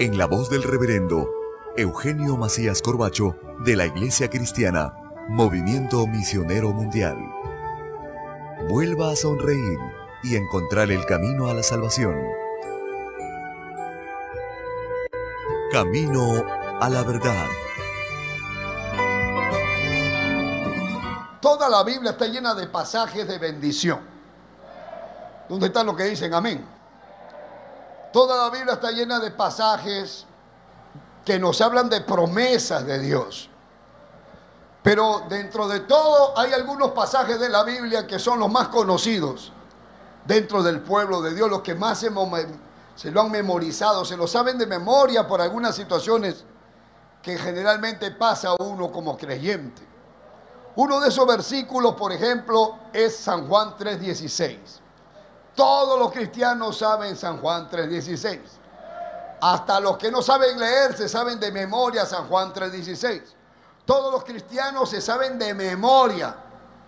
en la voz del reverendo Eugenio Macías Corbacho de la Iglesia Cristiana, Movimiento Misionero Mundial. Vuelva a sonreír y encontrar el camino a la salvación. Camino a la verdad. Toda la Biblia está llena de pasajes de bendición. ¿Dónde están los que dicen amén? Toda la Biblia está llena de pasajes que nos hablan de promesas de Dios. Pero dentro de todo hay algunos pasajes de la Biblia que son los más conocidos dentro del pueblo de Dios, los que más se, lo han memorizado, se lo saben de memoria por algunas situaciones que generalmente pasa uno como creyente. Uno de esos versículos, por ejemplo, es San Juan 3:16. Todos los cristianos saben San Juan 3.16. Hasta los que no saben leer se saben de memoria San Juan 3.16. Todos los cristianos se saben de memoria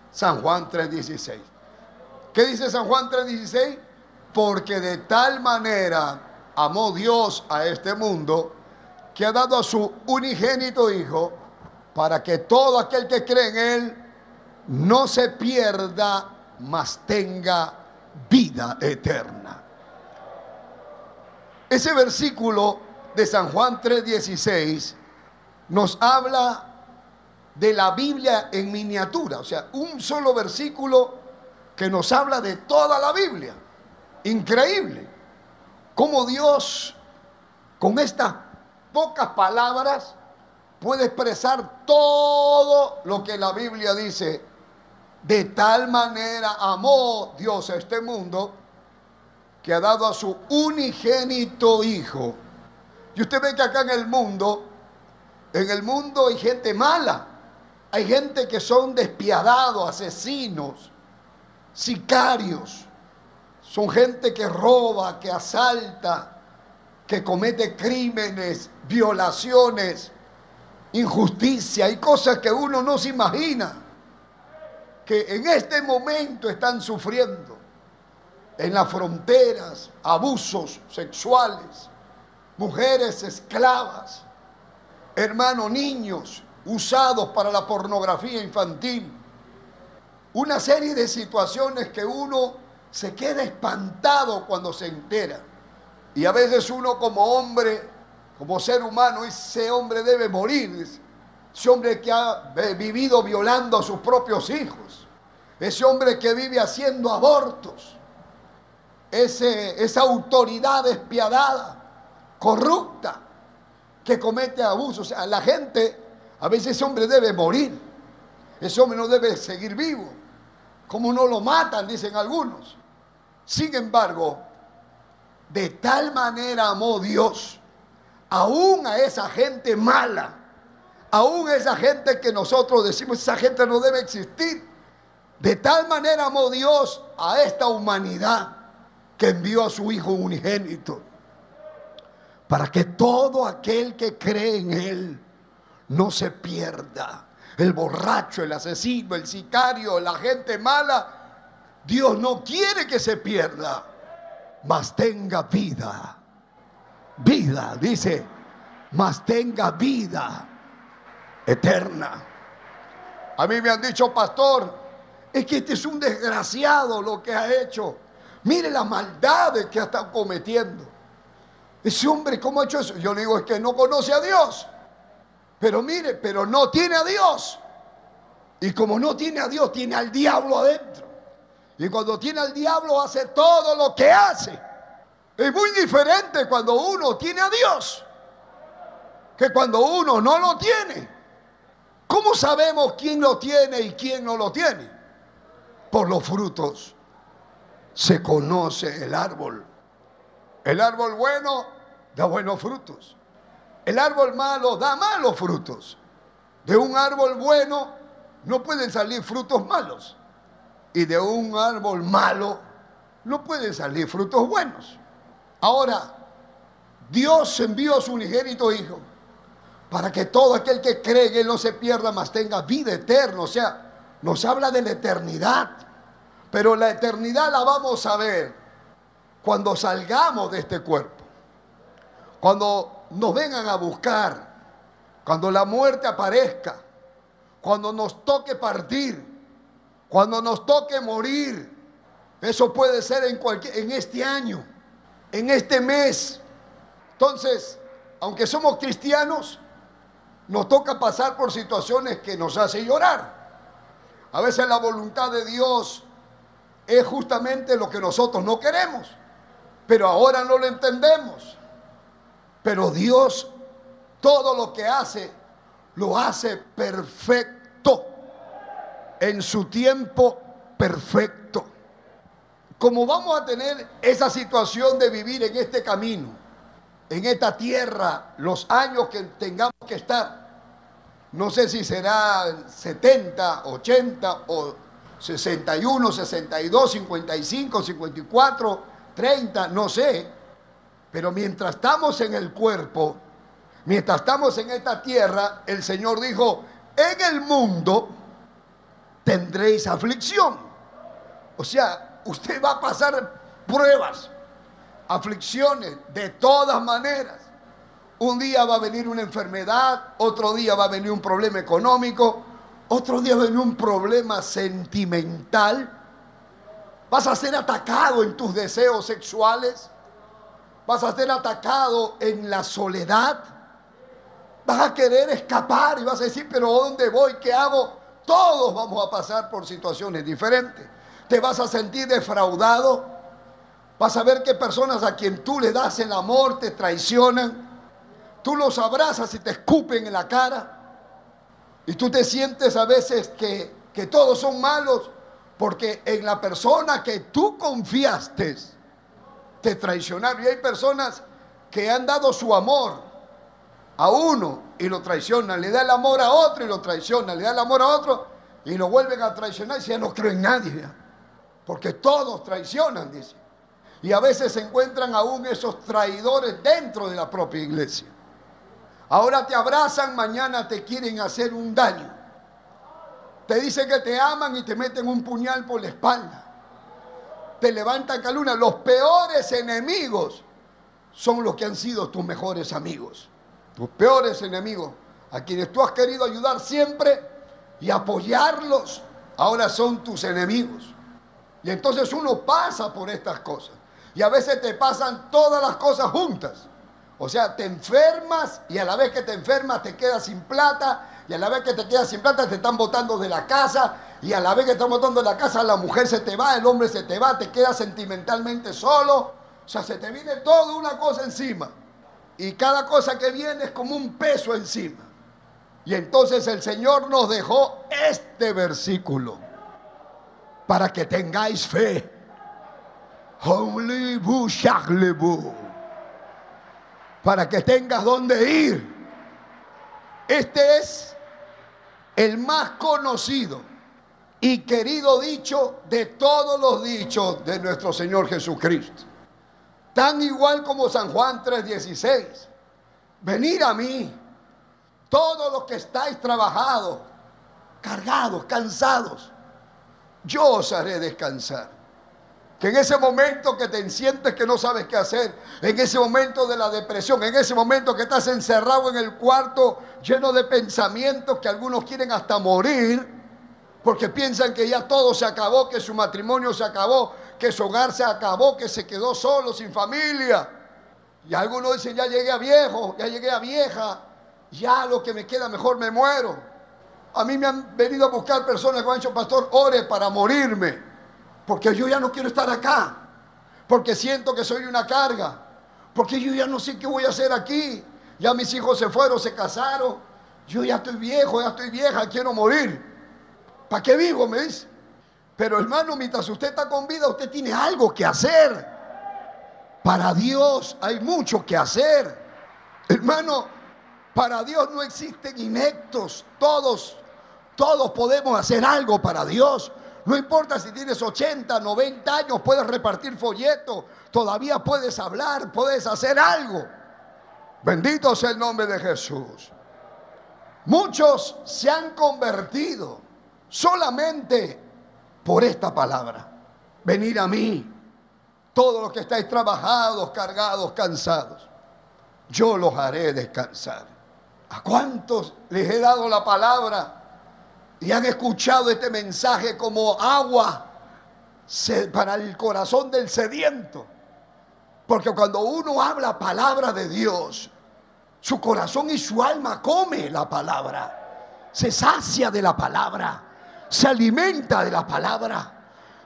San Juan 3.16. ¿Qué dice San Juan 3.16? Porque de tal manera amó Dios a este mundo que ha dado a su unigénito Hijo para que todo aquel que cree en Él no se pierda, mas tenga vida eterna. Ese versículo de San Juan 3:16 nos habla de la Biblia en miniatura, o sea, un solo versículo que nos habla de toda la Biblia. Increíble. Cómo Dios con estas pocas palabras puede expresar todo lo que la Biblia dice de tal manera amó Dios a este mundo que ha dado a su unigénito Hijo. Y usted ve que acá en el mundo, en el mundo hay gente mala, hay gente que son despiadados, asesinos, sicarios, son gente que roba, que asalta, que comete crímenes, violaciones, injusticia, hay cosas que uno no se imagina que en este momento están sufriendo en las fronteras abusos sexuales, mujeres esclavas, hermanos niños usados para la pornografía infantil, una serie de situaciones que uno se queda espantado cuando se entera. Y a veces uno como hombre, como ser humano, ese hombre debe morir. Ese hombre que ha vivido violando a sus propios hijos. Ese hombre que vive haciendo abortos. Ese, esa autoridad despiadada, corrupta, que comete abusos. O sea, la gente, a veces ese hombre debe morir. Ese hombre no debe seguir vivo. Como no lo matan, dicen algunos. Sin embargo, de tal manera amó Dios aún a esa gente mala aún esa gente que nosotros decimos, esa gente no debe existir. De tal manera amó Dios a esta humanidad que envió a su Hijo unigénito, para que todo aquel que cree en Él no se pierda. el borracho, el asesino, el sicario, la gente mala, Dios no quiere que se pierda, mas tenga vida. Vida, dice, mas tenga vida eterna. A mí me han dicho, pastor, es que este es un desgraciado lo que ha hecho. Mire las maldades que ha estado cometiendo. Ese hombre, ¿cómo ha hecho eso? Yo le digo, es que no conoce a Dios. Pero mire, pero no tiene a Dios. Y como no tiene a Dios, tiene al diablo adentro. Y cuando tiene al diablo, hace todo lo que hace. Es muy diferente cuando uno tiene a Dios que cuando uno no lo tiene. ¿Cómo sabemos quién lo tiene y quién no lo tiene? Por los frutos se conoce el árbol. El árbol bueno da buenos frutos. El árbol malo da malos frutos. De un árbol bueno no pueden salir frutos malos. Y de un árbol malo no pueden salir frutos buenos. Ahora, Dios envió a su unigénito Hijo para que todo aquel que cree que no se pierda, más tenga vida eterna. O sea, nos habla de la eternidad. Pero la eternidad la vamos a ver cuando salgamos de este cuerpo. Cuando nos vengan a buscar. Cuando la muerte aparezca. Cuando nos toque partir. Cuando nos toque morir. Eso puede ser en, cualquier, en este año. En este mes. Entonces, aunque somos cristianos, nos toca pasar por situaciones que nos hacen llorar. A veces la voluntad de Dios es justamente lo que nosotros no queremos, pero ahora no lo entendemos. Pero Dios todo lo que hace, lo hace perfecto, en su tiempo perfecto. Como vamos a tener esa situación de vivir en este camino, en esta tierra, los años que tengamos que estar, no sé si será 70, 80 o 61, 62, 55, 54, 30, no sé. Pero mientras estamos en el cuerpo, mientras estamos en esta tierra, el Señor dijo, en el mundo tendréis aflicción. O sea, usted va a pasar pruebas, aflicciones de todas maneras. Un día va a venir una enfermedad, otro día va a venir un problema económico, otro día viene un problema sentimental. Vas a ser atacado en tus deseos sexuales. Vas a ser atacado en la soledad. Vas a querer escapar y vas a decir, pero ¿dónde voy? ¿Qué hago? Todos vamos a pasar por situaciones diferentes. Te vas a sentir defraudado. Vas a ver que personas a quien tú le das el amor te traicionan. Tú los abrazas y te escupen en la cara. Y tú te sientes a veces que, que todos son malos porque en la persona que tú confiaste te traicionaron. Y hay personas que han dado su amor a uno y lo traicionan, le da el amor a otro y lo traicionan, le da el amor a otro y lo vuelven a traicionar y ya no creen en nadie. Porque todos traicionan, dice. Y a veces se encuentran aún esos traidores dentro de la propia iglesia. Ahora te abrazan, mañana te quieren hacer un daño. Te dicen que te aman y te meten un puñal por la espalda. Te levantan calumnia. Los peores enemigos son los que han sido tus mejores amigos. Tus peores enemigos, a quienes tú has querido ayudar siempre y apoyarlos, ahora son tus enemigos. Y entonces uno pasa por estas cosas. Y a veces te pasan todas las cosas juntas. O sea, te enfermas y a la vez que te enfermas te quedas sin plata y a la vez que te quedas sin plata te están botando de la casa y a la vez que te están botando de la casa la mujer se te va, el hombre se te va, te quedas sentimentalmente solo. O sea, se te viene toda una cosa encima. Y cada cosa que viene es como un peso encima. Y entonces el Señor nos dejó este versículo para que tengáis fe. Para que tengas donde ir. Este es el más conocido y querido dicho de todos los dichos de nuestro Señor Jesucristo. Tan igual como San Juan 3:16. Venir a mí, todos los que estáis trabajados cargados, cansados. Yo os haré descansar. Que en ese momento que te sientes que no sabes qué hacer, en ese momento de la depresión, en ese momento que estás encerrado en el cuarto lleno de pensamientos que algunos quieren hasta morir, porque piensan que ya todo se acabó, que su matrimonio se acabó, que su hogar se acabó, que se quedó solo, sin familia. Y algunos dicen, ya llegué a viejo, ya llegué a vieja, ya lo que me queda mejor me muero. A mí me han venido a buscar personas que han dicho, pastor, ore para morirme, porque yo ya no quiero estar acá, porque siento que soy una carga, porque yo ya no sé qué voy a hacer aquí. Ya mis hijos se fueron, se casaron, yo ya estoy viejo, ya estoy vieja, quiero morir. ¿Para qué vivo? Me. Pero hermano, mientras usted está con vida, usted tiene algo que hacer. Para Dios hay mucho que hacer. Hermano, para Dios no existen inectos. Todos, todos podemos hacer algo para Dios. No importa si tienes 80, 90 años, puedes repartir folletos, todavía puedes hablar, puedes hacer algo. Bendito sea el nombre de Jesús. Muchos se han convertido solamente por esta palabra. Venir a mí, todos los que estáis trabajados, cargados, cansados, yo los haré descansar. ¿A cuántos les he dado la palabra y han escuchado este mensaje como agua para el corazón del sediento? Porque cuando uno habla palabra de Dios, su corazón y su alma come la palabra, se sacia de la palabra, se alimenta de la palabra.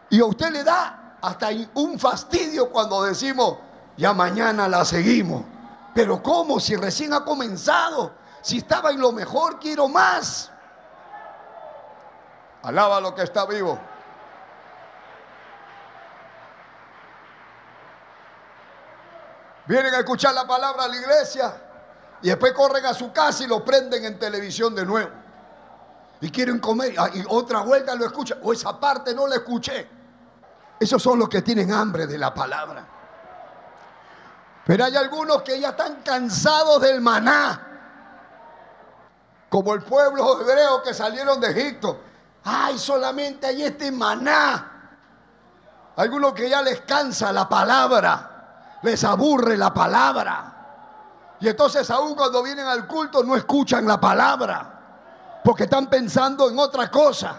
Y a usted le da hasta un fastidio cuando decimos, ya mañana la seguimos. Pero ¿cómo? Si recién ha comenzado. Si estaba en lo mejor, quiero más. Alaba lo que está vivo. Vienen a escuchar la palabra a la iglesia y después corren a su casa y lo prenden en televisión de nuevo. Y quieren comer ah, y otra vuelta lo escuchan. O esa parte no la escuché. Esos son los que tienen hambre de la palabra. Pero hay algunos que ya están cansados del maná como el pueblo hebreo que salieron de Egipto. Ay, solamente hay este maná. Algunos que ya les cansa la palabra, les aburre la palabra. Y entonces aún cuando vienen al culto no escuchan la palabra, porque están pensando en otra cosa.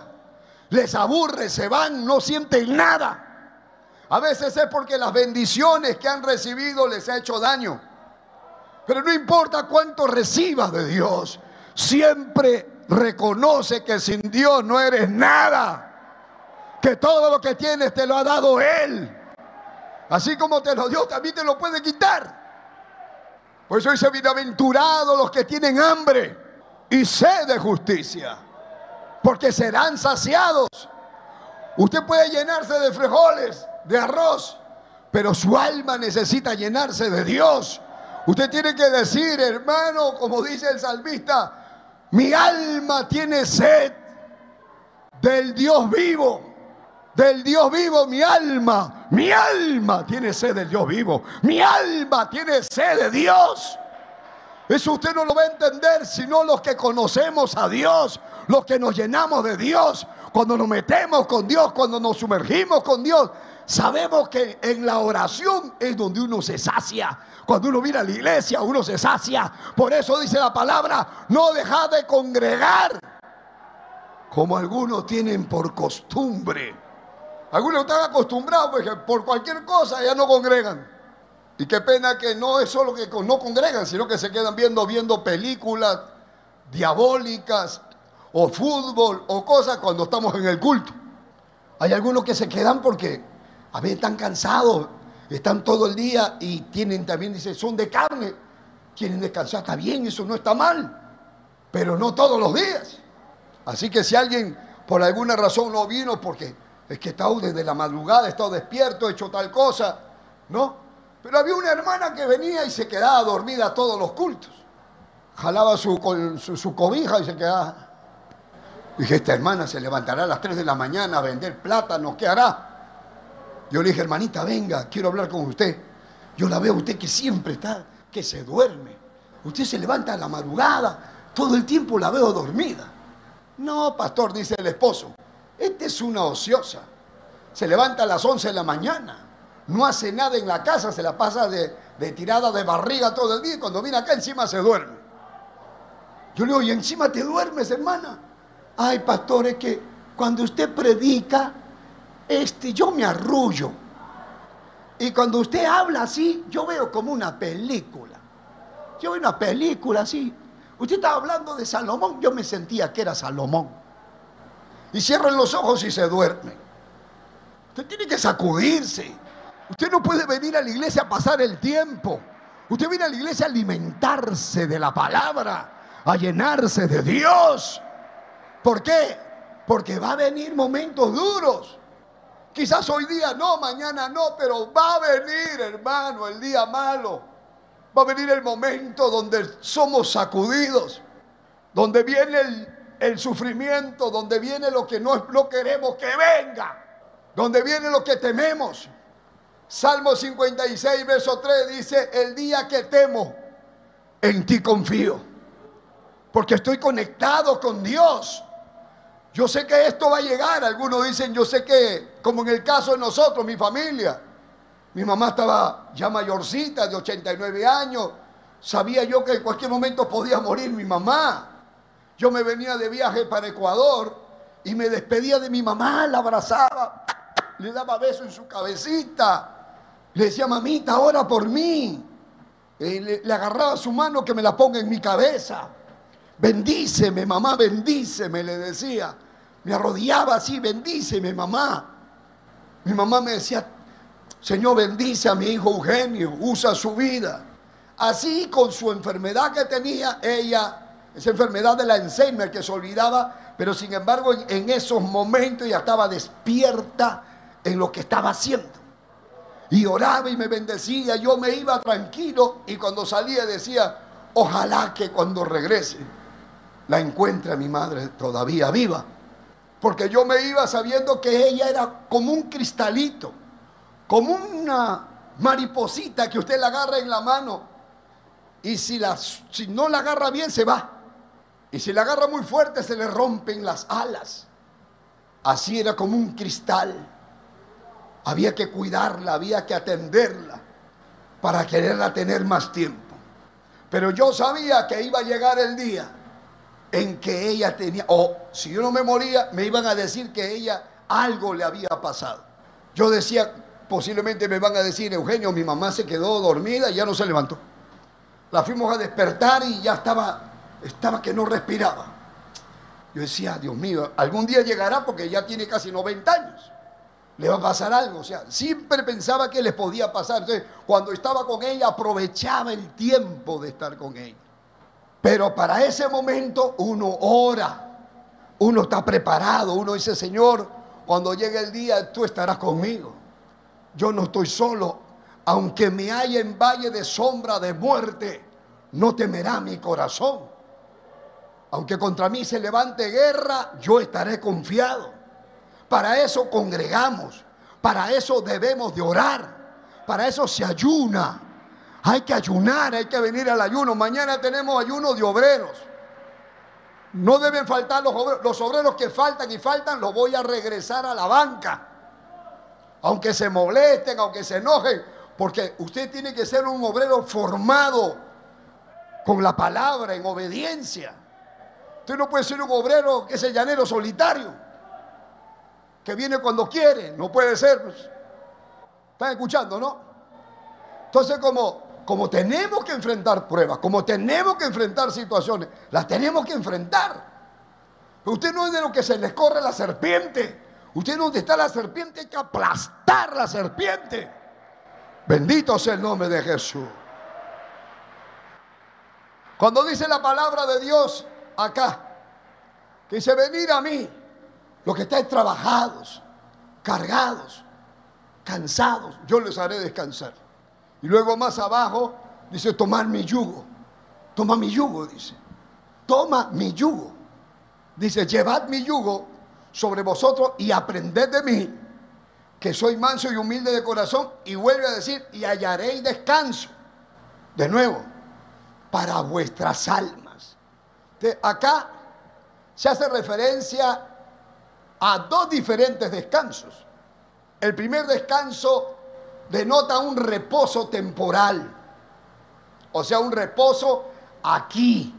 Les aburre, se van, no sienten nada. A veces es porque las bendiciones que han recibido les ha hecho daño. Pero no importa cuánto recibas de Dios, siempre reconoce que sin Dios no eres nada. Que todo lo que tienes te lo ha dado Él. Así como te lo dio, también te lo puede quitar. Por eso dice, bienaventurados los que tienen hambre y sed de justicia, porque serán saciados. Usted puede llenarse de frijoles, de arroz, pero su alma necesita llenarse de Dios. Usted tiene que decir, hermano, como dice el salmista, mi alma tiene sed del Dios vivo. Del Dios vivo, mi alma, mi alma tiene sed del Dios vivo. Mi alma tiene sed de Dios. Eso usted no lo va a entender sino los que conocemos a Dios, los que nos llenamos de Dios, cuando nos metemos con Dios, cuando nos sumergimos con Dios. Sabemos que en la oración es donde uno se sacia. Cuando uno viene a la iglesia, uno se sacia. Por eso dice la palabra, no deja de congregar. Como algunos tienen por costumbre. Algunos están acostumbrados porque por cualquier cosa ya no congregan. Y qué pena que no es solo que no congregan, sino que se quedan viendo, viendo películas diabólicas o fútbol o cosas cuando estamos en el culto. Hay algunos que se quedan porque a veces están cansados están todo el día y tienen también, dice, son de carne, quieren descansar, está bien, eso no está mal, pero no todos los días. Así que si alguien por alguna razón no vino porque es que está desde la madrugada, está despierto, hecho tal cosa, ¿no? Pero había una hermana que venía y se quedaba dormida todos los cultos. Jalaba su, su, cobija y se quedaba. Dije, esta hermana se levantará a las 3 de la mañana a vender plátanos, ¿qué hará? Yo le dije, hermanita, venga, quiero hablar con usted. Yo la veo a usted que siempre está, que se duerme. Usted se levanta a la madrugada, todo el tiempo la veo dormida. No, pastor, dice el esposo, este es una ociosa. Se levanta a las 11 de la mañana, no hace nada en la casa, se la pasa de, de tirada de barriga todo el día y cuando viene acá encima se duerme. Yo le digo, ¿y encima te duermes, hermana? Ay, pastor, es que cuando usted predica, este, yo me arrullo. Y cuando usted habla así, yo veo como una película. Yo veo una película así. Usted estaba hablando de Salomón, yo me sentía que era Salomón. Y cierran los ojos y se duerme. Usted tiene que sacudirse. Usted no puede venir a la iglesia a pasar el tiempo. Usted viene a la iglesia a alimentarse de la palabra, a llenarse de Dios. ¿Por qué? Porque va a venir momentos duros. Quizás hoy día no, mañana no, pero va a venir, hermano, el día malo. Va a venir el momento donde somos sacudidos, donde viene el, sufrimiento, donde viene lo que no, no queremos que venga, donde viene lo que tememos. Salmo 56, verso 3 dice, el día que temo, en ti confío, porque estoy conectado con Dios. Yo sé que esto va a llegar. Algunos dicen, yo sé que, como en el caso de nosotros, mi familia, mi mamá estaba ya mayorcita, de 89 años. Sabía yo que en cualquier momento podía morir mi mamá. Yo me venía de viaje para Ecuador y me despedía de mi mamá, la abrazaba, le daba beso en su cabecita. Le decía, mamita, ora por mí. Le, le agarraba su mano que me la ponga en mi cabeza. Bendíceme, mamá, bendíceme, le decía me arrodillaba así, bendíceme mamá. Mi mamá me decía, Señor, bendice a mi hijo Eugenio, usa su vida. Así con su enfermedad que tenía ella, esa enfermedad de la Alzheimer que se olvidaba, pero sin embargo en, esos momentos ella estaba despierta en lo que estaba haciendo. Y oraba y me bendecía, yo me iba tranquilo y cuando salía decía, ojalá que cuando regrese la encuentre mi madre todavía viva. Porque yo me iba sabiendo que ella era como un cristalito, como una mariposita que usted la agarra en la mano. Y si, la, si no la agarra bien, se va. Y si la agarra muy fuerte, se le rompen las alas. Así era como un cristal. Había que cuidarla, había que atenderla para quererla tener más tiempo. Pero yo sabía que iba a llegar el día en que ella tenía, o si yo no me moría, me iban a decir que ella algo le había pasado. Yo decía, posiblemente me van a decir, Eugenio, mi mamá se quedó dormida y ya no se levantó. La fuimos a despertar y ya estaba, estaba que no respiraba. Yo decía, Dios mío, algún día llegará porque ya tiene casi 90 años. Le va a pasar algo. O sea, siempre pensaba que les podía pasar. Entonces, cuando estaba con ella, aprovechaba el tiempo de estar con ella. Pero para ese momento uno ora, uno está preparado, uno dice, Señor, cuando llegue el día tú estarás conmigo. Yo no estoy solo, aunque me haya en valle de sombra de muerte, no temerá mi corazón. Aunque contra mí se levante guerra, yo estaré confiado. Para eso congregamos, para eso debemos de orar, para eso se ayuna, hay que ayunar, hay que venir al ayuno. Mañana tenemos ayuno de obreros. No deben faltar los obreros. Los obreros que faltan y faltan los voy a regresar a la banca. Aunque se molesten, aunque se enojen. Porque usted tiene que ser un obrero formado con la palabra, en obediencia. Usted no puede ser un obrero que es el llanero solitario. Que viene cuando quiere. No puede ser. Pues. ¿Están escuchando, no? Entonces, como como tenemos que enfrentar pruebas, como tenemos que enfrentar situaciones, las tenemos que enfrentar. usted no es de lo que se les corre la serpiente. Usted donde está la serpiente hay que aplastar la serpiente. Bendito sea el nombre de Jesús. Cuando dice la palabra de Dios acá, que dice venir a mí, los que estáis trabajados, cargados, cansados, yo les haré descansar. Y luego más abajo dice, tomar mi yugo. Toma mi yugo, dice. Toma mi yugo. Dice, llevad mi yugo sobre vosotros y aprended de mí, que soy manso y humilde de corazón. Y vuelve a decir, y hallaréis descanso. De nuevo, para vuestras almas. acá se hace referencia a dos diferentes descansos. El primer descanso denota un reposo temporal, o sea, un reposo aquí,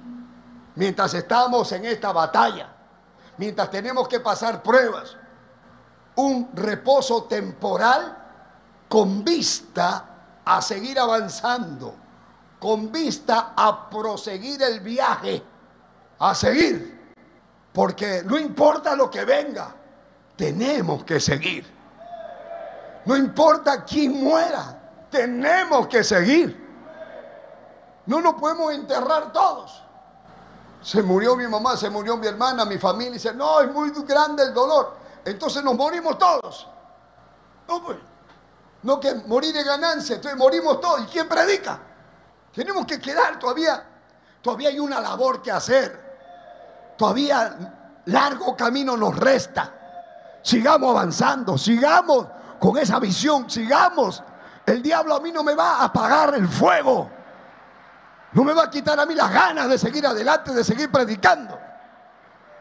mientras estamos en esta batalla, mientras tenemos que pasar pruebas. Un reposo temporal con vista a seguir avanzando, con vista a proseguir el viaje, a seguir, porque no importa lo que venga, tenemos que seguir. No importa quién muera, tenemos que seguir. No nos podemos enterrar todos. Se murió mi mamá, se murió mi hermana, mi familia. Dice, no, es muy grande el dolor. Entonces nos morimos todos. No, pues. No que morir de ganancia, entonces morimos todos. ¿Y quién predica? Tenemos que quedar todavía. Todavía hay una labor que hacer. Todavía largo camino nos resta. Sigamos avanzando, sigamos con esa visión, sigamos. El diablo a mí no me va a apagar el fuego. No me va a quitar a mí las ganas de seguir adelante, de seguir predicando.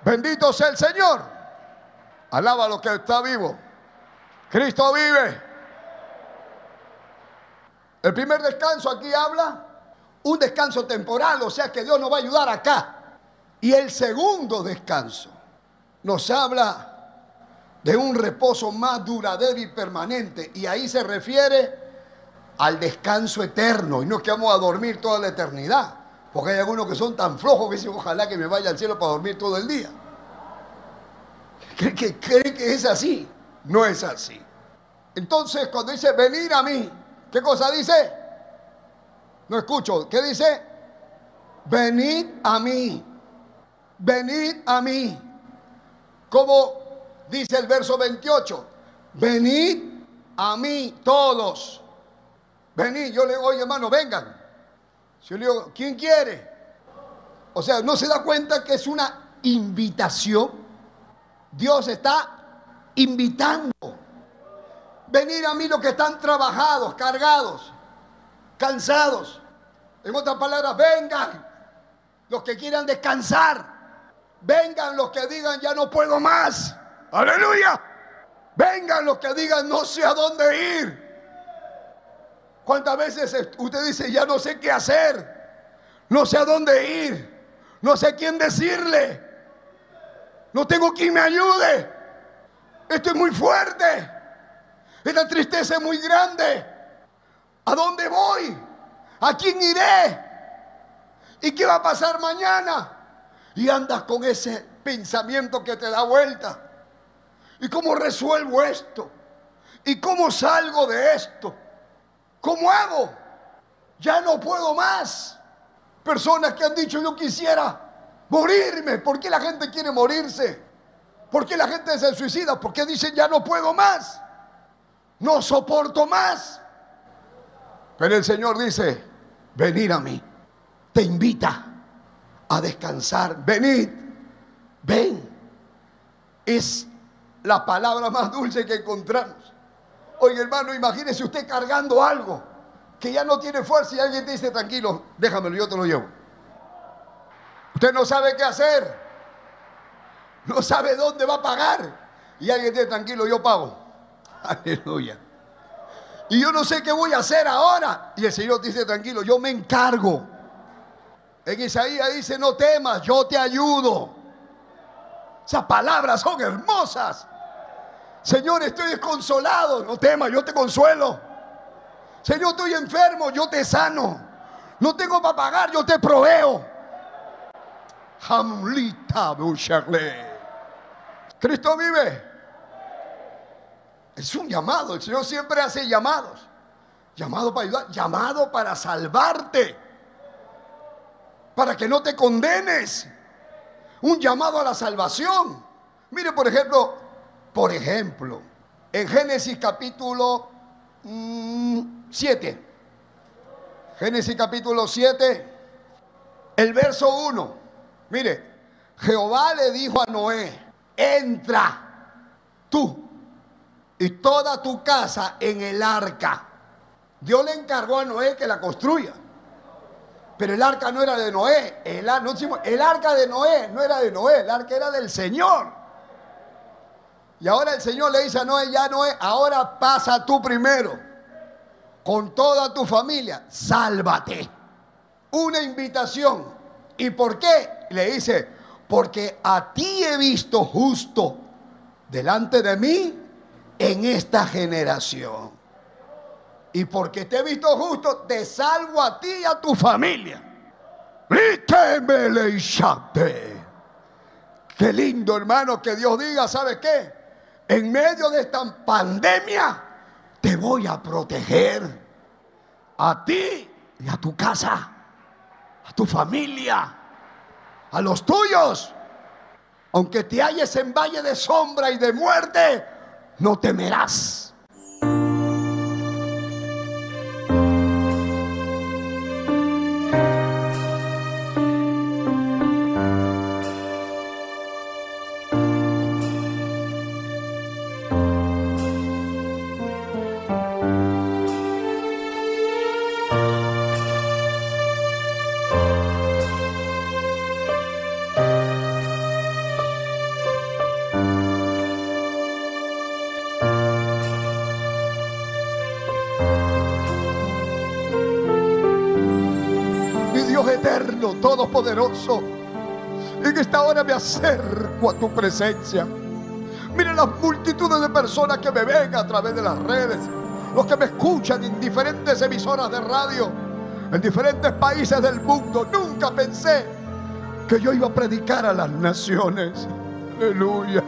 Bendito sea el Señor. Alaba a lo que está vivo. Cristo vive. El primer descanso aquí habla un descanso temporal, o sea que Dios nos va a ayudar acá. Y el segundo descanso nos habla de un reposo más duradero y permanente. Y ahí se refiere al descanso eterno. Y no es que vamos a dormir toda la eternidad. Porque hay algunos que son tan flojos que dicen, ojalá que me vaya al cielo para dormir todo el día. ¿Cree que, cree que es así? No es así. Entonces, cuando dice venir a mí, ¿qué cosa dice? No escucho. ¿Qué dice? Venid a mí. Venid a mí. Como dice el verso 28. Venid a mí todos Vení, yo le digo, oye hermano, vengan. Yo le digo, ¿quién quiere? O sea, no se da cuenta que es una invitación. Dios está invitando. Venir a mí los que están trabajados, cargados, cansados. En otras palabras, vengan los que quieran descansar. Vengan los que digan, ya no puedo más. Aleluya. Vengan los que digan, no sé a dónde ir. ¿Cuántas veces usted dice, ya no sé qué hacer? No sé a dónde ir. No sé quién decirle. No tengo quien me ayude. Esto es muy fuerte. Esta tristeza es muy grande. ¿A dónde voy? ¿A quién iré? ¿Y qué va a pasar mañana? Y andas con ese pensamiento que te da vuelta. ¿Y cómo resuelvo esto? ¿Y cómo salgo de esto? ¿Cómo hago? Ya no puedo más. Personas que han dicho yo quisiera morirme. ¿Por qué la gente quiere morirse? ¿Por qué la gente se suicida? Porque dicen ya no puedo más. No soporto más. Pero el Señor dice, venid a mí. Te invita a descansar. Venid. Ven. Es la palabra más dulce que encontramos. Oye, hermano, imagínese usted cargando algo que ya no tiene fuerza y alguien te dice, tranquilo, déjamelo, yo te lo llevo. Usted no sabe qué hacer, no sabe dónde va a pagar. Y alguien dice, tranquilo, yo pago. Aleluya. Y yo no sé qué voy a hacer ahora. Y el Señor dice, tranquilo, yo me encargo. En Isaías dice, no temas, yo te ayudo. Esas palabras son hermosas. Señor, estoy desconsolado. No temas, yo te consuelo. Señor, estoy enfermo, yo te sano. No tengo para pagar, yo te proveo. Hamlita Cristo vive. Es un llamado. El Señor siempre hace llamados. Llamado para ayudar, llamado para salvarte. Para que no te condenes. Un llamado a la salvación. Mire, por ejemplo, por ejemplo, en Génesis capítulo 7, mm, Génesis capítulo 7, el verso 1, mire, Jehová le dijo a Noé, entra tú y toda tu casa en el arca. Dios le encargó a Noé que la construya. Pero el arca no era de Noé. El, el arca de Noé no era de Noé. El arca era del Señor. Y ahora el Señor le dice a Noé, ya Noé, ahora pasa tú primero. Con toda tu familia. Sálvate. Una invitación. ¿Y por qué? Le dice, porque a ti he visto justo delante de mí en esta generación. Y porque te he visto justo, te salvo a ti y a tu familia. Qué lindo, hermano, que Dios diga, ¿sabes qué? En medio de esta pandemia, te voy a proteger a ti y a tu casa, a tu familia, a los tuyos. Aunque te halles en valle de sombra y de muerte, no temerás. Acerco a tu presencia. Mira las multitudes de personas que me ven a través de las redes, los que me escuchan en diferentes emisoras de radio, en diferentes países del mundo. Nunca pensé que yo iba a predicar a las naciones. Aleluya.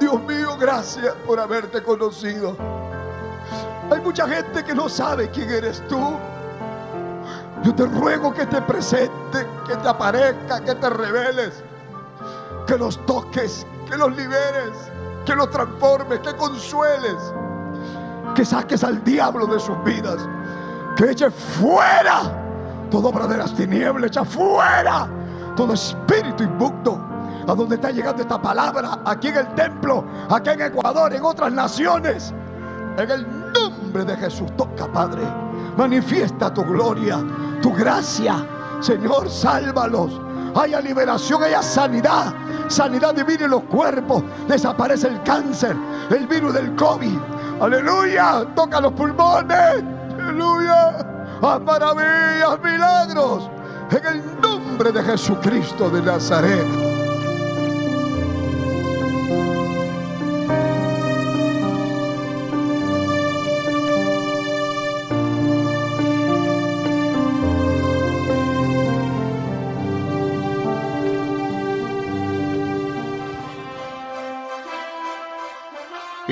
Dios mío, gracias por haberte conocido. Hay mucha gente que no sabe quién eres tú. Yo te ruego que te presente, que te aparezca, que te reveles, que los toques, que los liberes, que los transformes, que consueles, que saques al diablo de sus vidas, que eche fuera toda obra de las tinieblas, echa fuera todo espíritu inmundo. A donde está llegando esta palabra, aquí en el templo, aquí en Ecuador, en otras naciones. En el nombre de Jesús, toca, Padre. Manifiesta tu gloria, tu gracia. Señor, sálvalos. Haya liberación, haya sanidad. Sanidad divina en los cuerpos. Desaparece el cáncer, el virus del COVID. Aleluya. Toca los pulmones. Aleluya. Haz milagros. En el nombre de Jesucristo de Nazaret.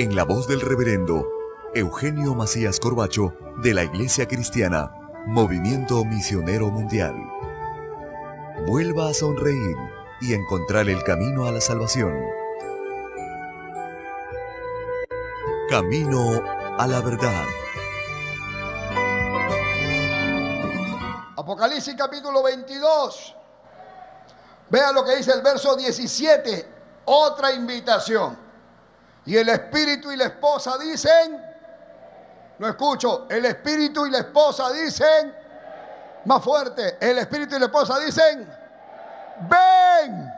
en la voz del reverendo Eugenio Macías Corbacho de la Iglesia Cristiana, Movimiento Misionero Mundial. Vuelva a sonreír y encontrar el camino a la salvación. Camino a la verdad. Apocalipsis capítulo 22. Vea lo que dice el verso 17. Otra invitación. Y el espíritu y la esposa dicen, no escucho, el espíritu y la esposa dicen, más fuerte, el espíritu y la esposa dicen, ven.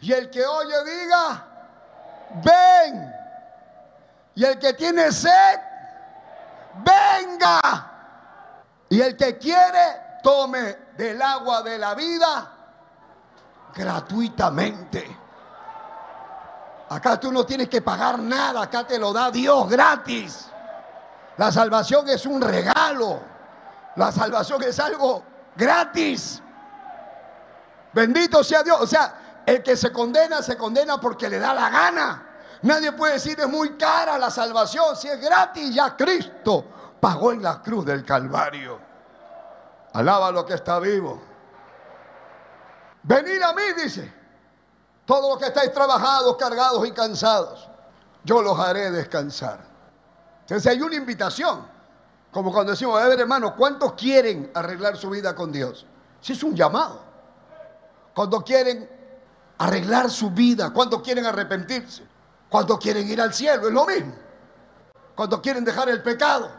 Y el que oye diga, ven. Y el que tiene sed, venga. Y el que quiere, tome del agua de la vida gratuitamente. Acá tú no tienes que pagar nada, acá te lo da Dios gratis. La salvación es un regalo. La salvación es algo gratis. Bendito sea Dios. O sea, el que se condena, se condena porque le da la gana. Nadie puede decir es muy cara la salvación. Si es gratis, ya Cristo pagó en la cruz del Calvario. Alaba lo que está vivo. Venid a mí, dice. Todos los que estáis trabajados, cargados y cansados, yo los haré descansar. Entonces hay una invitación. Como cuando decimos, a ver hermano, ¿cuántos quieren arreglar su vida con Dios? Si es un llamado. Cuando quieren arreglar su vida, cuando quieren arrepentirse, cuando quieren ir al cielo, es lo mismo. Cuando quieren dejar el pecado,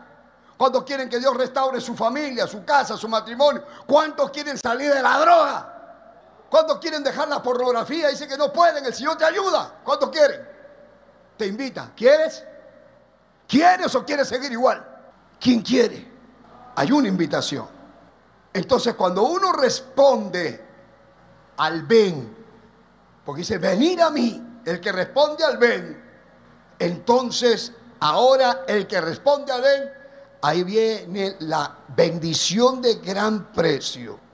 cuando quieren que Dios restaure su familia, su casa, su matrimonio, cuántos quieren salir de la droga. ¿Cuántos quieren dejar la pornografía? Dice que no pueden, el Señor te ayuda. ¿Cuántos quieren? Te invita. ¿Quieres? ¿Quieres o quieres seguir igual? ¿Quién quiere? Hay una invitación. Entonces cuando uno responde al ven, porque dice, venir a mí, el que responde al ven, entonces ahora el que responde al ven, ahí viene la bendición de gran precio.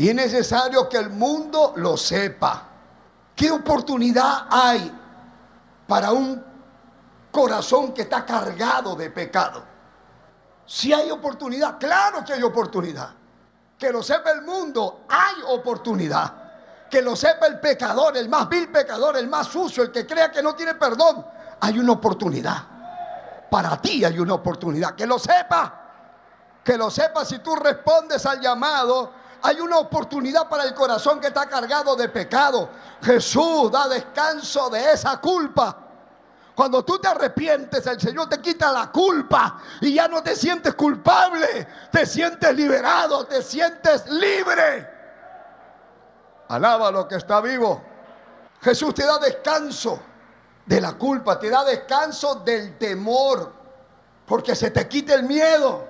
Y es necesario que el mundo lo sepa. ¿Qué oportunidad hay para un corazón que está cargado de pecado? Si hay oportunidad, claro que hay oportunidad. Que lo sepa el mundo, hay oportunidad. Que lo sepa el pecador, el más vil pecador, el más sucio, el que crea que no tiene perdón, hay una oportunidad. Para ti hay una oportunidad. Que lo sepa. Que lo sepa si tú respondes al llamado hay una oportunidad para el corazón que está cargado de pecado. Jesús da descanso de esa culpa. Cuando tú te arrepientes, el Señor te quita la culpa y ya no te sientes culpable, te sientes liberado, te sientes libre. Alaba lo que está vivo. Jesús te da descanso de la culpa, te da descanso del temor, porque se te quita el miedo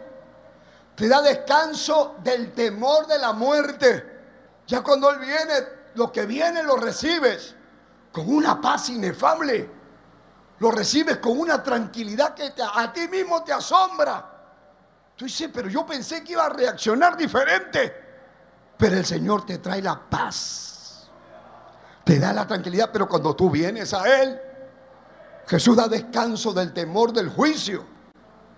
te da descanso del temor de la muerte. Ya cuando Él viene, lo que viene lo recibes con una paz inefable. Lo recibes con una tranquilidad que a ti mismo te asombra. Tú dices, pero yo pensé que iba a reaccionar diferente. Pero el Señor te trae la paz. Te da la tranquilidad, pero cuando tú vienes a Él, Jesús da descanso del temor del juicio.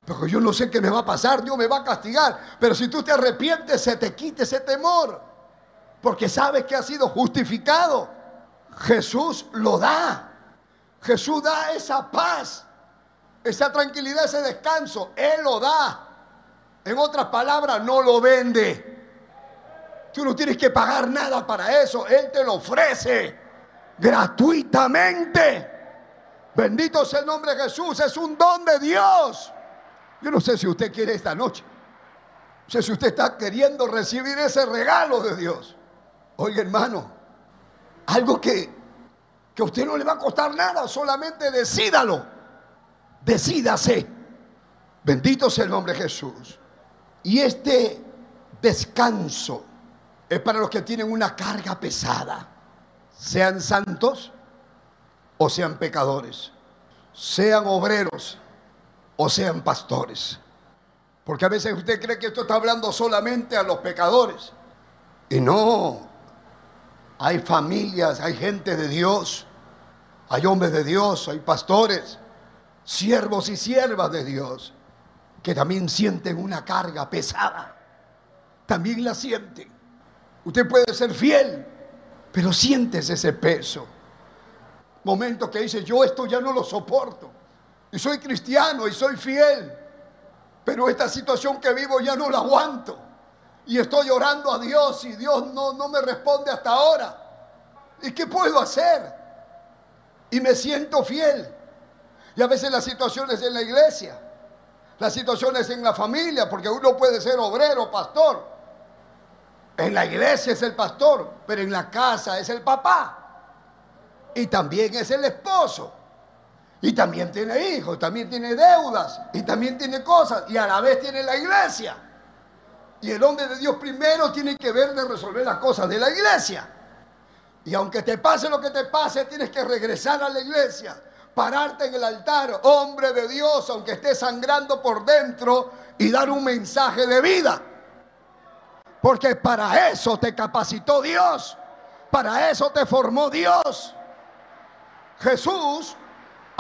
Pero yo no sé qué me va a pasar, Dios me va a castigar. Pero si tú te arrepientes, se te quite ese temor. Porque sabes que ha sido justificado. Jesús lo da. Jesús da esa paz, esa tranquilidad, ese descanso. Él lo da. En otras palabras, no lo vende. Tú no tienes que pagar nada para eso. Él te lo ofrece gratuitamente. Bendito sea el nombre de Jesús. Es un don de Dios. Yo no sé si usted quiere esta noche. No sé si usted está queriendo recibir ese regalo de Dios. Oiga, hermano, algo que, que a usted no le va a costar nada, solamente decídalo. Decídase. Bendito sea el nombre de Jesús. Y este descanso es para los que tienen una carga pesada, sean santos o sean pecadores, sean obreros o sean pastores. Porque a veces usted cree que esto está hablando solamente a los pecadores. Y no, hay familias, hay gente de Dios, hay hombres de Dios, hay pastores, siervos y siervas de Dios, que también sienten una carga pesada. También la sienten. Usted puede ser fiel, pero sientes ese peso. Momentos que dice, yo esto ya no lo soporto. Y soy cristiano y soy fiel. Pero esta situación que vivo ya no la aguanto. Y estoy orando a Dios y Dios no, no me responde hasta ahora. ¿Y qué puedo hacer? Y me siento fiel. Y a veces las situaciones en la iglesia, las situaciones en la familia, porque uno puede ser obrero, pastor. En la iglesia es el pastor, pero en la casa es el papá. Y también es el esposo. Y también tiene hijos, también tiene deudas, y también tiene cosas, y a la vez tiene la iglesia. Y el hombre de Dios primero tiene que ver de resolver las cosas de la iglesia. Y aunque te pase lo que te pase, tienes que regresar a la iglesia, pararte en el altar, hombre de Dios, aunque estés sangrando por dentro, y dar un mensaje de vida. Porque para eso te capacitó Dios, para eso te formó Dios. Jesús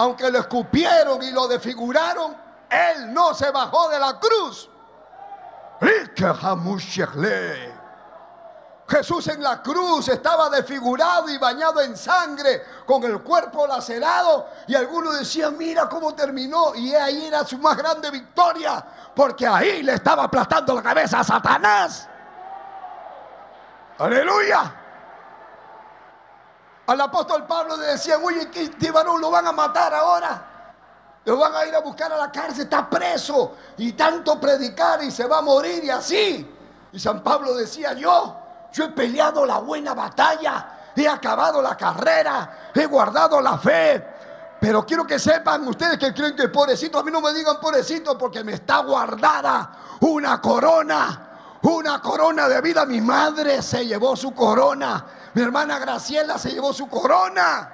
aunque lo escupieron y lo desfiguraron, él no se bajó de la cruz. Jesús en la cruz estaba desfigurado y bañado en sangre, con el cuerpo lacerado, y algunos decían, mira cómo terminó, y ahí era su más grande victoria, porque ahí le estaba aplastando la cabeza a Satanás. Aleluya. Al apóstol Pablo le decían, oye, este varón lo van a matar ahora. Lo van a ir a buscar a la cárcel, está preso. Y tanto predicar y se va a morir y así. Y San Pablo decía, yo, yo he peleado la buena batalla, he acabado la carrera, he guardado la fe. Pero quiero que sepan ustedes que creen que pobrecito, a mí no me digan pobrecito porque me está guardada una corona una corona de vida. Mi madre se llevó su corona. Mi hermana Graciela se llevó su corona.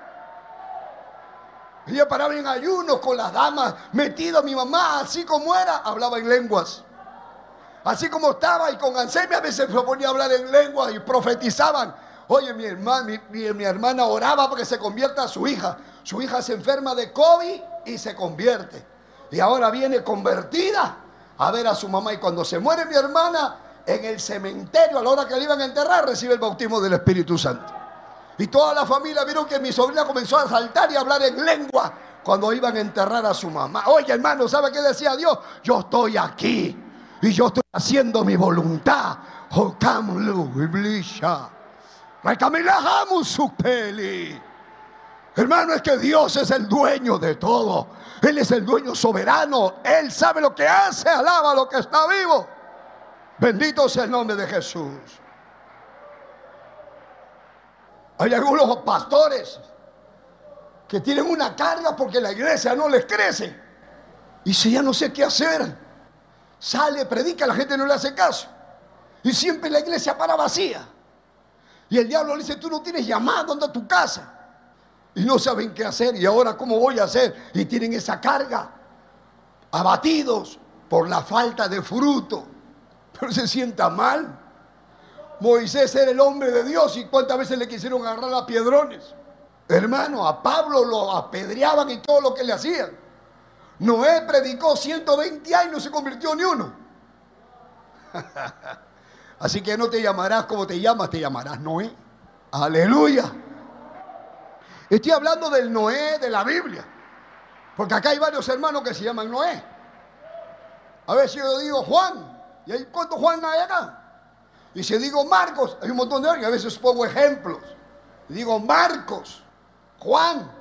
Ella paraba en ayunos con las damas, metido mi mamá, así como era, hablaba en lenguas. Así como estaba y con Ansemia a veces se ponía a hablar en lenguas y profetizaban. Oye, mi hermana, mi, mi hermana oraba porque se convierta a su hija. Su hija se enferma de COVID y se convierte. Y ahora viene convertida a ver a su mamá. Y cuando se muere mi hermana, en el cementerio, a la hora que le iban a enterrar, recibe el bautismo del Espíritu Santo. Y toda la familia vieron que mi sobrina comenzó a saltar y a hablar en lengua cuando iban a enterrar a su mamá. Oye, hermano, ¿sabe qué decía Dios? Yo estoy aquí y yo estoy haciendo mi voluntad. Hermano, es que Dios es el dueño de todo. Él es el dueño soberano. Él sabe lo que hace, alaba lo que está vivo. Bendito sea el nombre de Jesús. Hay algunos pastores que tienen una carga porque la iglesia no les crece. Y si ya no sé qué hacer, sale, predica, la gente no le hace caso. Y siempre la iglesia para vacía. Y el diablo le dice, tú no tienes llamado, anda a tu casa. Y no saben qué hacer. Y ahora, ¿cómo voy a hacer? Y tienen esa carga. Abatidos por la falta de fruto pero se sienta mal. Moisés era el hombre de Dios y cuántas veces le quisieron agarrar a piedrones. Hermano, a Pablo lo apedreaban y todo lo que le hacían. Noé predicó 120 años y no se convirtió ni uno. Así que no te llamarás como te llamas, te llamarás Noé. Aleluya. Estoy hablando del Noé de la Biblia. Porque acá hay varios hermanos que se llaman Noé. A ver si yo digo Juan. ¿Y hay cuántos Juan hay? Y si digo Marcos, hay un montón de. Y a veces pongo ejemplos. Digo Marcos, Juan,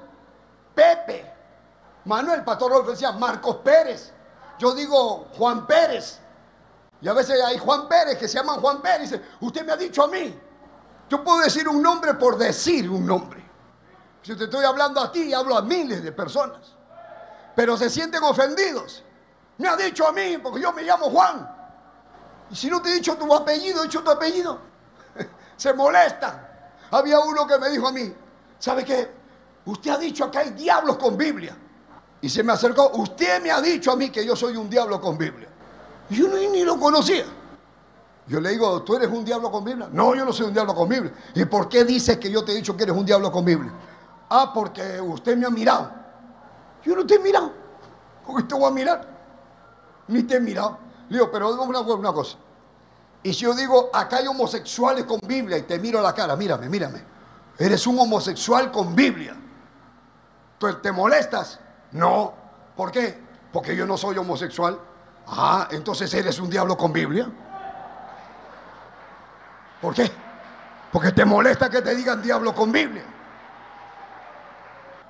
Pepe, Manuel, Pastor Rolfo decía Marcos Pérez. Yo digo Juan Pérez. Y a veces hay Juan Pérez que se llaman Juan Pérez. Dice, usted me ha dicho a mí. Yo puedo decir un nombre por decir un nombre. Si te estoy hablando a ti, hablo a miles de personas. Pero se sienten ofendidos. Me ha dicho a mí, porque yo me llamo Juan. Y si no te he dicho tu apellido, he dicho tu apellido. se molestan. Había uno que me dijo a mí, ¿sabe qué? Usted ha dicho que hay diablos con Biblia. Y se me acercó, usted me ha dicho a mí que yo soy un diablo con Biblia. Y yo ni, ni lo conocía. Yo le digo, ¿tú eres un diablo con Biblia? No, yo no soy un diablo con Biblia. ¿Y por qué dices que yo te he dicho que eres un diablo con Biblia? Ah, porque usted me ha mirado. Yo no te he mirado. ¿Por qué te voy a mirar? Ni te he mirado. Le digo, pero una, una cosa. Y si yo digo, acá hay homosexuales con Biblia y te miro a la cara, mírame, mírame. Eres un homosexual con Biblia. ¿Tú te molestas? No. ¿Por qué? Porque yo no soy homosexual. Ah, entonces eres un diablo con Biblia. ¿Por qué? Porque te molesta que te digan diablo con Biblia.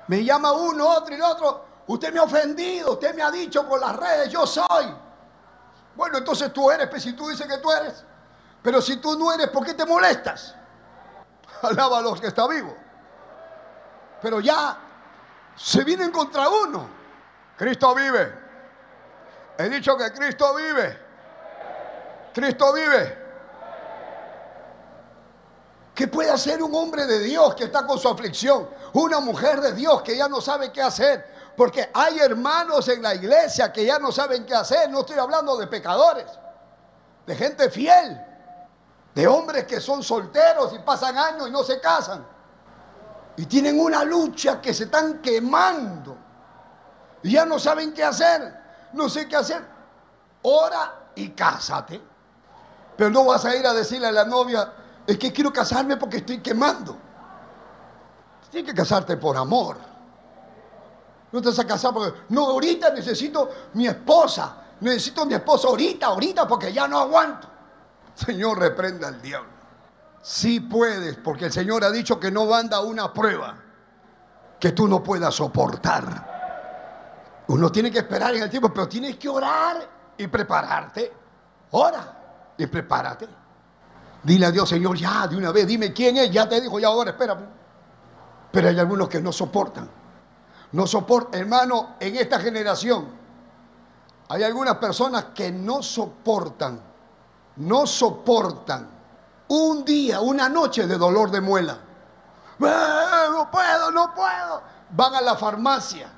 Me llama uno, otro y el otro. Usted me ha ofendido, usted me ha dicho por las redes, yo soy. Bueno, entonces tú eres, pues si tú dices que tú eres. Pero si tú no eres, ¿por qué te molestas? Alaba a los que está vivo. Pero ya se vienen contra uno. Cristo vive. He dicho que Cristo vive. Cristo vive. ¿Qué puede hacer un hombre de Dios que está con su aflicción? Una mujer de Dios que ya no sabe qué hacer. Porque hay hermanos en la iglesia que ya no saben qué hacer. No estoy hablando de pecadores, de gente fiel, de hombres que son solteros y pasan años y no se casan. Y tienen una lucha que se están quemando. Y ya no saben qué hacer. No sé qué hacer. Ora y cásate. Pero no vas a ir a decirle a la novia, es que quiero casarme porque estoy quemando. Tienes que casarte por amor. No te vas a casar porque, no, ahorita necesito mi esposa. Necesito mi esposa ahorita, ahorita, porque ya no aguanto. Señor, reprenda al diablo. Sí puedes, porque el Señor ha dicho que no manda una prueba que tú no puedas soportar. Uno tiene que esperar en el tiempo, pero tienes que orar y prepararte. Ora y prepárate. Dile a Dios, Señor, ya de una vez, dime quién es, ya te dijo, ya ahora, espera. Pero hay algunos que no soportan. No soportan, hermano, en esta generación hay algunas personas que no soportan, no soportan un día, una noche de dolor de muela. ¡Ah, no puedo, no puedo. Van a la farmacia,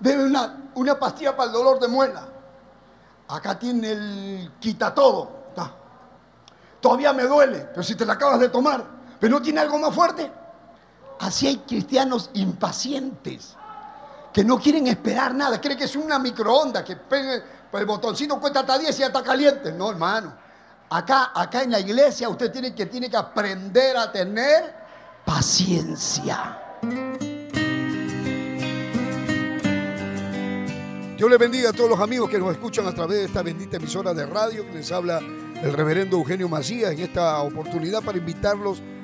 deben una, una pastilla para el dolor de muela. Acá tiene el quita todo. Todavía me duele, pero si te la acabas de tomar, pero no tiene algo más fuerte. Así hay cristianos impacientes que no quieren esperar nada. Creen que es una microonda que pues el botoncito cuesta hasta 10 y ya está caliente. No, hermano. Acá, acá en la iglesia usted tiene que, tiene que aprender a tener paciencia. Dios le bendiga a todos los amigos que nos escuchan a través de esta bendita emisora de radio que les habla el reverendo Eugenio Macías en esta oportunidad para invitarlos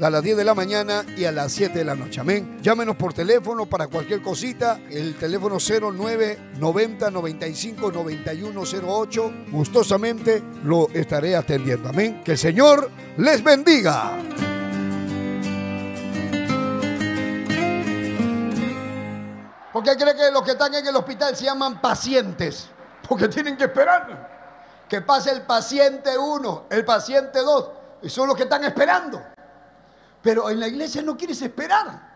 a las 10 de la mañana y a las 7 de la noche. Amén. Llámenos por teléfono para cualquier cosita. El teléfono 0990 95 9108. Gustosamente lo estaré atendiendo. Amén. Que el Señor les bendiga. ¿Por qué cree que los que están en el hospital se llaman pacientes? Porque tienen que esperar que pase el paciente 1, el paciente 2, y son los que están esperando. Pero en la iglesia no quieres esperar.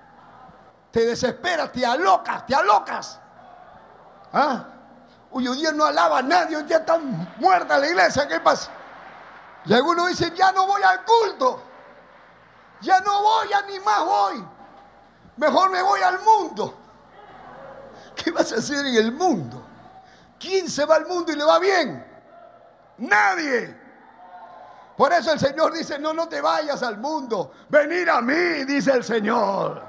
Te desesperas, te alocas, te alocas. ¿Ah? Hoy día no alaba a nadie, hoy día está muerta la iglesia, ¿qué pasa? Y algunos dicen, ya no voy al culto. Ya no voy, ya ni más voy. Mejor me voy al mundo. ¿Qué vas a hacer en el mundo? ¿Quién se va al mundo y le va bien? Nadie. Por eso el Señor dice, no, no te vayas al mundo. Venir a mí, dice el Señor.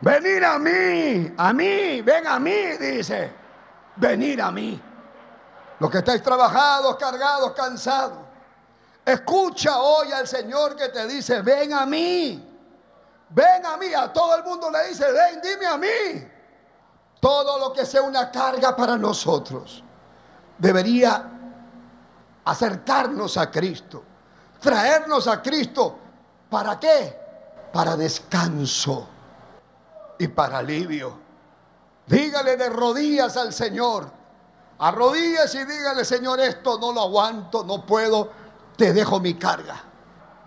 Venir a mí, a mí, ven a mí, dice. Venir a mí. Los que estáis trabajados, cargados, cansados. Escucha hoy al Señor que te dice, ven a mí. Ven a mí. A todo el mundo le dice, ven, dime a mí. Todo lo que sea una carga para nosotros debería acercarnos a Cristo traernos a Cristo. ¿Para qué? Para descanso y para alivio. Dígale de rodillas al Señor. Arrodíllese y dígale, Señor, esto no lo aguanto, no puedo, te dejo mi carga.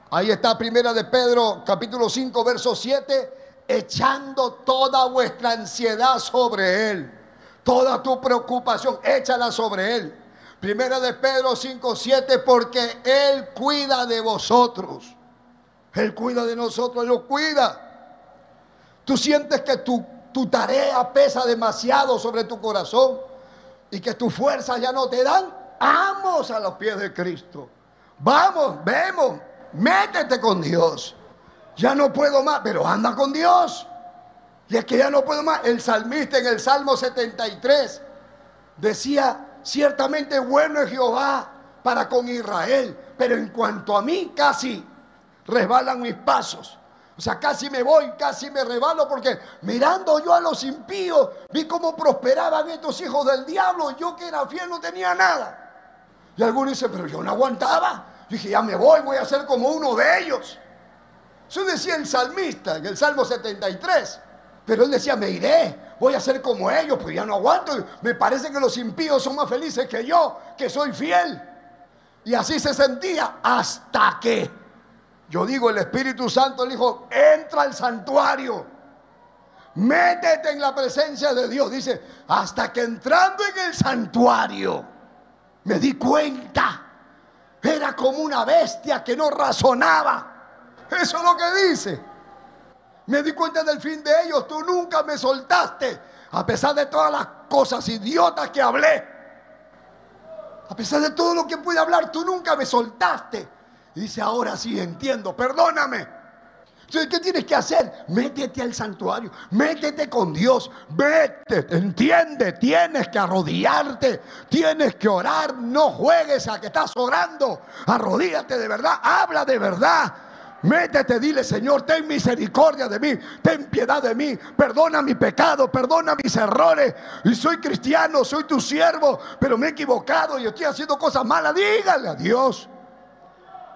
Ahí está Primera de Pedro, capítulo 5, verso 7, echando toda vuestra ansiedad sobre Él. Toda tu preocupación, échala sobre Él Primera de Pedro 5, 7, porque Él cuida de vosotros. Él cuida de nosotros, Él lo cuida. Tú sientes que tu, tu tarea pesa demasiado sobre tu corazón y que tus fuerzas ya no te dan. Vamos a los pies de Cristo. Vamos, vemos, métete con Dios. Ya no puedo más, pero anda con Dios. Y es que ya no puedo más. El salmista en el Salmo 73 decía, ciertamente bueno es Jehová para con Israel, pero en cuanto a mí casi resbalan mis pasos. O sea, casi me voy, casi me rebalo porque mirando yo a los impíos, vi cómo prosperaban estos hijos del diablo. Yo que era fiel no tenía nada. Y algunos dicen, pero yo no aguantaba. Yo dije, ya me voy, voy a ser como uno de ellos. Eso decía el salmista en el Salmo 73. Pero él decía, me iré, voy a ser como ellos, pues ya no aguanto. Me parece que los impíos son más felices que yo, que soy fiel. Y así se sentía hasta que, yo digo, el Espíritu Santo le dijo, entra al santuario, métete en la presencia de Dios. Dice, hasta que entrando en el santuario, me di cuenta, era como una bestia que no razonaba. Eso es lo que dice. Me di cuenta del fin de ellos. Tú nunca me soltaste. A pesar de todas las cosas idiotas que hablé. A pesar de todo lo que pude hablar, tú nunca me soltaste. Y dice, ahora sí entiendo, perdóname. Entonces, ¿qué tienes que hacer? Métete al santuario, métete con Dios, vete, entiende, tienes que arrodillarte, tienes que orar, no juegues a que estás orando, arrodíllate de verdad, habla de verdad, Métete, dile, Señor, ten misericordia de mí, ten piedad de mí, perdona mi pecado, perdona mis errores. Y soy cristiano, soy tu siervo, pero me he equivocado y estoy haciendo cosas malas. Dígale a Dios.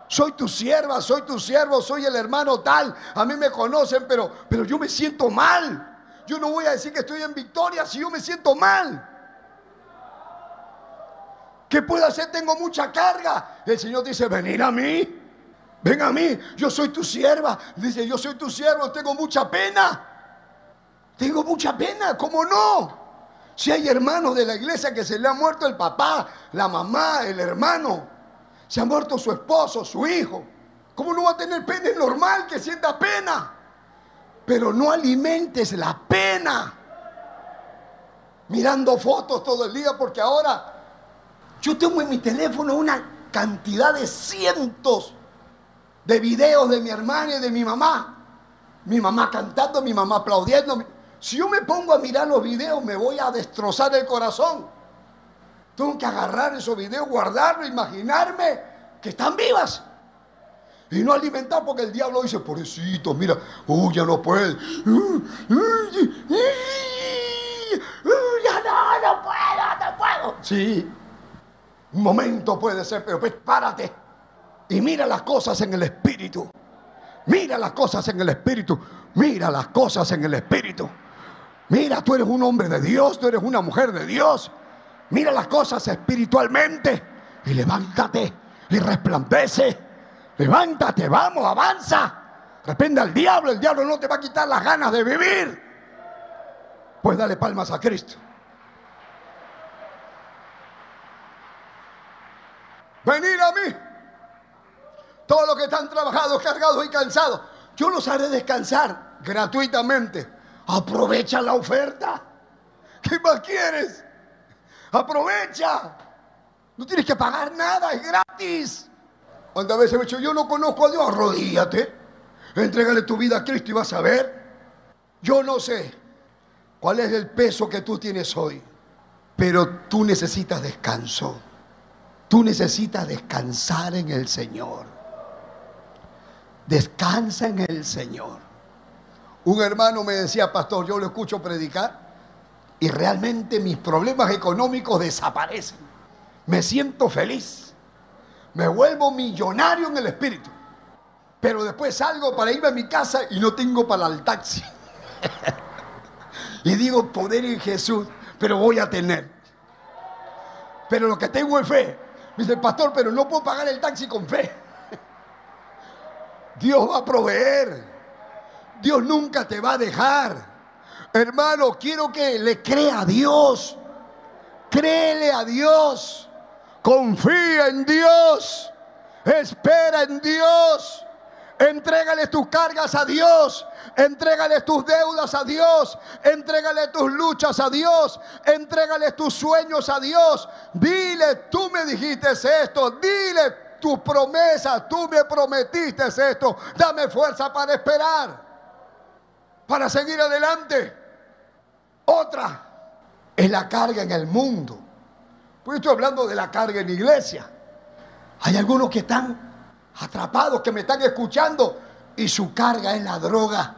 Soy tu sierva, soy tu siervo, soy el hermano tal. A mí me conocen, pero, pero yo me siento mal. Yo no voy a decir que estoy en victoria si yo me siento mal. ¿Qué puedo hacer? Tengo mucha carga. El Señor dice, venir a mí. Ven a mí, yo soy tu sierva. Dice, yo soy tu siervo, tengo mucha pena. Tengo mucha pena, ¿cómo no? Si hay hermanos de la iglesia que se le ha muerto el papá, la mamá, el hermano, se ha muerto su esposo, su hijo. ¿Cómo no va a tener pena? Es normal que sienta pena. Pero no alimentes la pena mirando fotos todo el día, porque ahora yo tengo en mi teléfono una cantidad de cientos de videos de mi hermana y de mi mamá. Mi mamá cantando, mi mamá aplaudiendo. Si yo me pongo a mirar los videos, me voy a destrozar el corazón. Tengo que agarrar esos videos, guardarlos, imaginarme que están vivas. Y no alimentar porque el diablo dice, pobrecito, mira, uy, ya no puede. ya no, no puedo, no puedo. Sí, un momento puede ser, pero pues párate. Y mira las cosas en el Espíritu. Mira las cosas en el Espíritu. Mira las cosas en el Espíritu. Mira, tú eres un hombre de Dios, tú eres una mujer de Dios. Mira las cosas espiritualmente. Y levántate y resplandece. Levántate, vamos, avanza. Repende al diablo, el diablo no te va a quitar las ganas de vivir. Pues dale palmas a Cristo. Venir a mí todos los que están trabajados, cargados y cansados. yo los haré descansar gratuitamente. Aprovecha la oferta. ¿Qué más quieres? Aprovecha. No tienes que pagar nada, es gratis. Cuando a veces me dicho, yo no conozco a Dios, arrodíllate. Entrégale tu vida a Cristo y vas a ver. Yo no sé cuál es el peso que tú tienes hoy, pero tú necesitas descanso. Tú necesitas descansar en el Señor. Descansa en el Señor. Un hermano me decía, pastor, yo lo escucho predicar y realmente mis problemas económicos desaparecen. Me siento feliz. Me vuelvo millonario en el espíritu. Pero después salgo para irme a mi casa y no tengo para el taxi. y digo, poder en Jesús, pero voy a tener. Pero lo que tengo es fe. Me dice, pastor, pero no puedo pagar el taxi con fe. Dios va a proveer. Dios nunca te va a dejar. Hermano, quiero que le crea a Dios. Créele a Dios. Confía en Dios. Espera en Dios. Entrégale tus cargas a Dios. Entrégale tus deudas a Dios. Entrégale tus luchas a Dios. Entrégale tus sueños a Dios. Dile, tú me dijiste esto. Dile tus promesas. Tú me prometiste esto. Dame fuerza para esperar. Para seguir adelante. Otra es la carga en el mundo. Pues estoy hablando de la carga en la iglesia. Hay algunos que están atrapados que me están escuchando y su carga es la droga.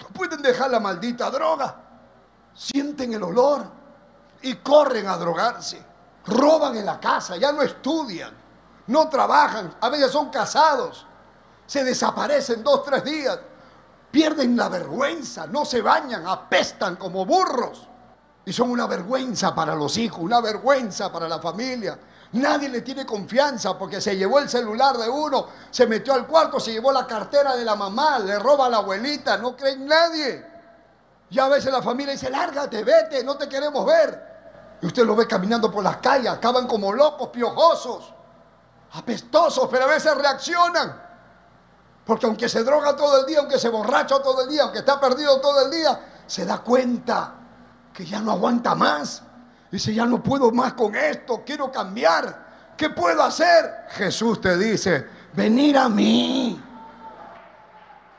No pueden dejar la maldita droga. Sienten el olor y corren a drogarse. Roban en la casa, ya no estudian, no trabajan, a veces son casados. Se desaparecen dos, tres días. Pierden la vergüenza, no se bañan, apestan como burros. Y son una vergüenza para los hijos, una vergüenza para la familia. Nadie le tiene confianza porque se llevó el celular de uno, se metió al cuarto, se llevó la cartera de la mamá, le roba a la abuelita, no cree en nadie. Y a veces la familia dice, lárgate, vete, no te queremos ver. Y usted lo ve caminando por las calles, acaban como locos, piojosos, apestosos, pero a veces reaccionan. Porque aunque se droga todo el día, aunque se borracha todo el día, aunque está perdido todo el día, se da cuenta que ya no aguanta más Dice, ya no puedo más con esto, quiero cambiar. ¿Qué puedo hacer? Jesús te dice, venir a mí.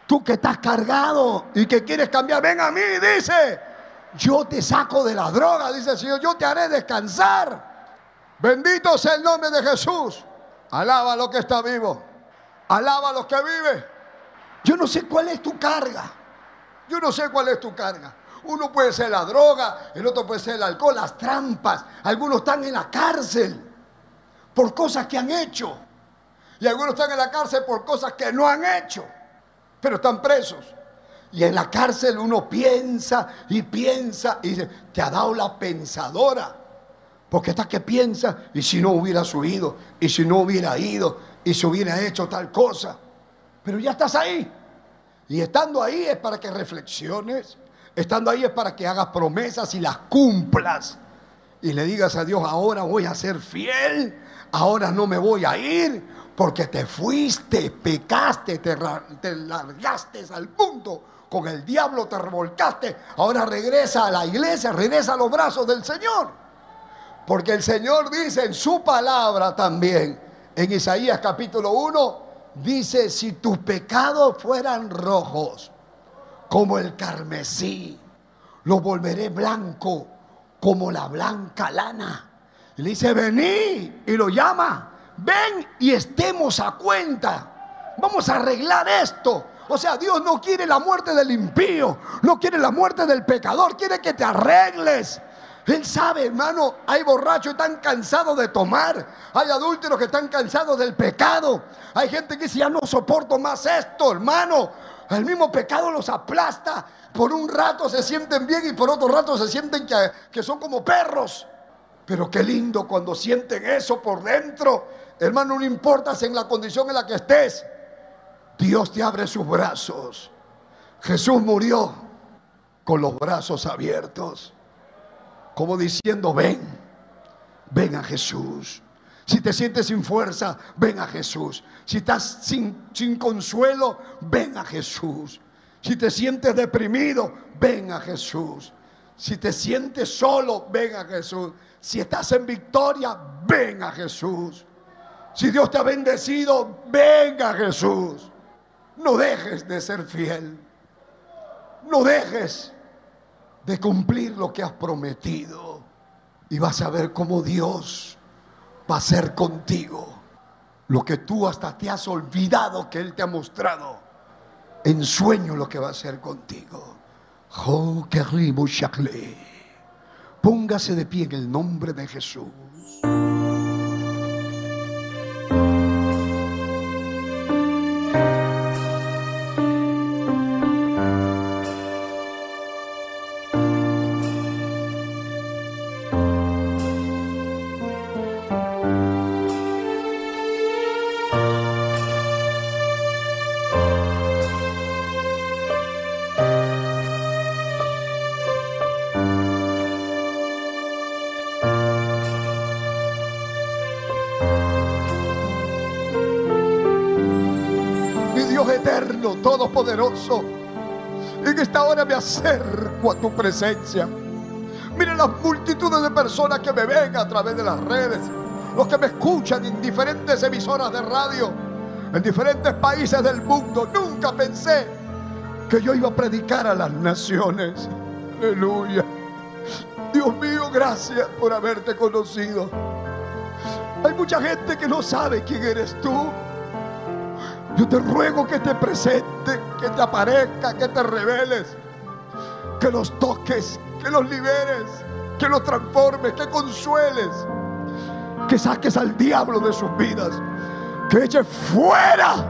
Tú que estás cargado y que quieres cambiar, ven a mí, dice. Yo te saco de la droga, dice el Señor, yo te haré descansar. Bendito sea el nombre de Jesús. Alaba a lo que está vivo. Alaba a los que vive. Yo no sé cuál es tu carga. Yo no sé cuál es tu carga. Uno puede ser la droga, el otro puede ser el alcohol, las trampas. Algunos están en la cárcel por cosas que han hecho. Y algunos están en la cárcel por cosas que no han hecho, pero están presos. Y en la cárcel uno piensa y piensa y dice, te ha dado la pensadora. Porque está que piensa, y si no hubiera subido, y si no hubiera ido, y si hubiera hecho tal cosa. Pero ya estás ahí. Y estando ahí es para que reflexiones, Estando ahí es para que hagas promesas y las cumplas. Y le digas a Dios, ahora voy a ser fiel, ahora no me voy a ir, porque te fuiste, pecaste, te, largaste al punto, con el diablo te revolcaste, ahora regresa a la iglesia, regresa a los brazos del Señor. Porque el Señor dice en su palabra también, en Isaías capítulo 1, dice, si tus pecados fueran rojos, como el carmesí. Lo volveré blanco como la blanca lana. Y le dice, vení. Y lo llama. Ven y estemos a cuenta. Vamos a arreglar esto. O sea, Dios no quiere la muerte del impío. No quiere la muerte del pecador. Quiere que te arregles. Él sabe, hermano, hay borrachos que están cansados de tomar. Hay adúlteros que están cansados del pecado. Hay gente que dice, ya no soporto más esto, hermano. El mismo pecado los aplasta. Por un rato se sienten bien y por otro rato se sienten que, que son como perros. Pero qué lindo cuando sienten eso por dentro. Hermano, no importa si en la condición en la que estés. Dios te abre sus brazos. Jesús murió con los brazos abiertos. Como diciendo, ven, ven a Jesús. Si te sientes sin fuerza, ven a Jesús. Si estás sin, sin consuelo, ven a Jesús. Si te sientes deprimido, ven a Jesús. Si te sientes solo, ven a Jesús. Si estás en victoria, ven a Jesús. Si Dios te ha bendecido, ven a Jesús. No dejes de ser fiel. No dejes de cumplir lo que has prometido. Y vas a ver cómo Dios va a ser contigo. Lo que tú hasta te has olvidado que Él te ha mostrado. En sueño lo que va a hacer contigo. Oh, Póngase de pie en el nombre de Jesús. Acerco a tu presencia. Mira las multitudes de personas que me ven a través de las redes, los que me escuchan en diferentes emisoras de radio, en diferentes países del mundo. Nunca pensé que yo iba a predicar a las naciones. Aleluya. Dios mío, gracias por haberte conocido. Hay mucha gente que no sabe quién eres tú. Yo te ruego que te presente, que te aparezca, que te reveles, que los toques, que los liberes, que los transformes, que consueles, que saques al diablo de sus vidas, que eche fuera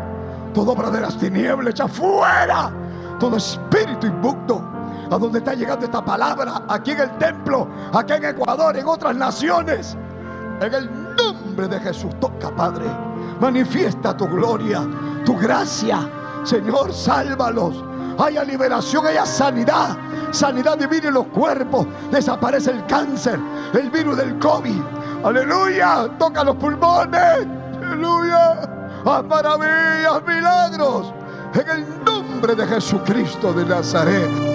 toda obra de las tinieblas, echa fuera todo espíritu inmundo. A donde está llegando esta palabra, aquí en el templo, aquí en Ecuador, en otras naciones. En el nombre de Jesús, toca, Padre. Manifiesta tu gloria, tu gracia. Señor, sálvalos. Haya liberación, haya sanidad. Sanidad divina en los cuerpos. Desaparece el cáncer, el virus del COVID. Aleluya. Toca los pulmones. Aleluya. Haz maravillas, milagros. En el nombre de Jesucristo de Nazaret.